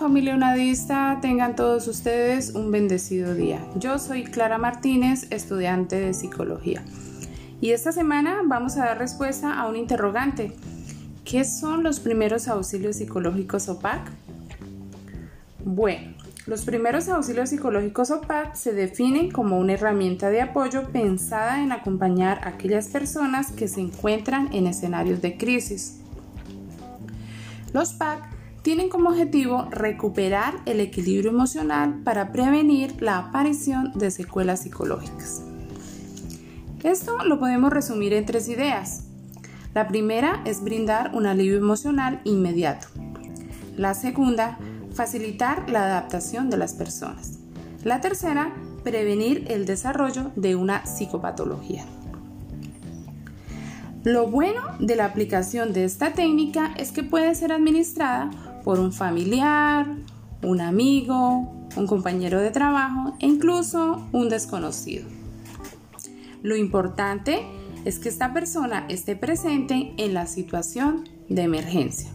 familia unadista, tengan todos ustedes un bendecido día. Yo soy Clara Martínez, estudiante de psicología. Y esta semana vamos a dar respuesta a un interrogante. ¿Qué son los primeros auxilios psicológicos OPAC? Bueno, los primeros auxilios psicológicos OPAC se definen como una herramienta de apoyo pensada en acompañar a aquellas personas que se encuentran en escenarios de crisis. Los PAC tienen como objetivo recuperar el equilibrio emocional para prevenir la aparición de secuelas psicológicas. Esto lo podemos resumir en tres ideas. La primera es brindar un alivio emocional inmediato. La segunda, facilitar la adaptación de las personas. La tercera, prevenir el desarrollo de una psicopatología. Lo bueno de la aplicación de esta técnica es que puede ser administrada por un familiar, un amigo, un compañero de trabajo e incluso un desconocido. Lo importante es que esta persona esté presente en la situación de emergencia.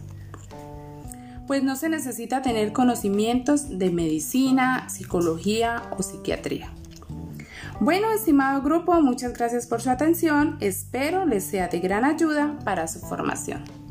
Pues no se necesita tener conocimientos de medicina, psicología o psiquiatría. Bueno, estimado grupo, muchas gracias por su atención. Espero les sea de gran ayuda para su formación.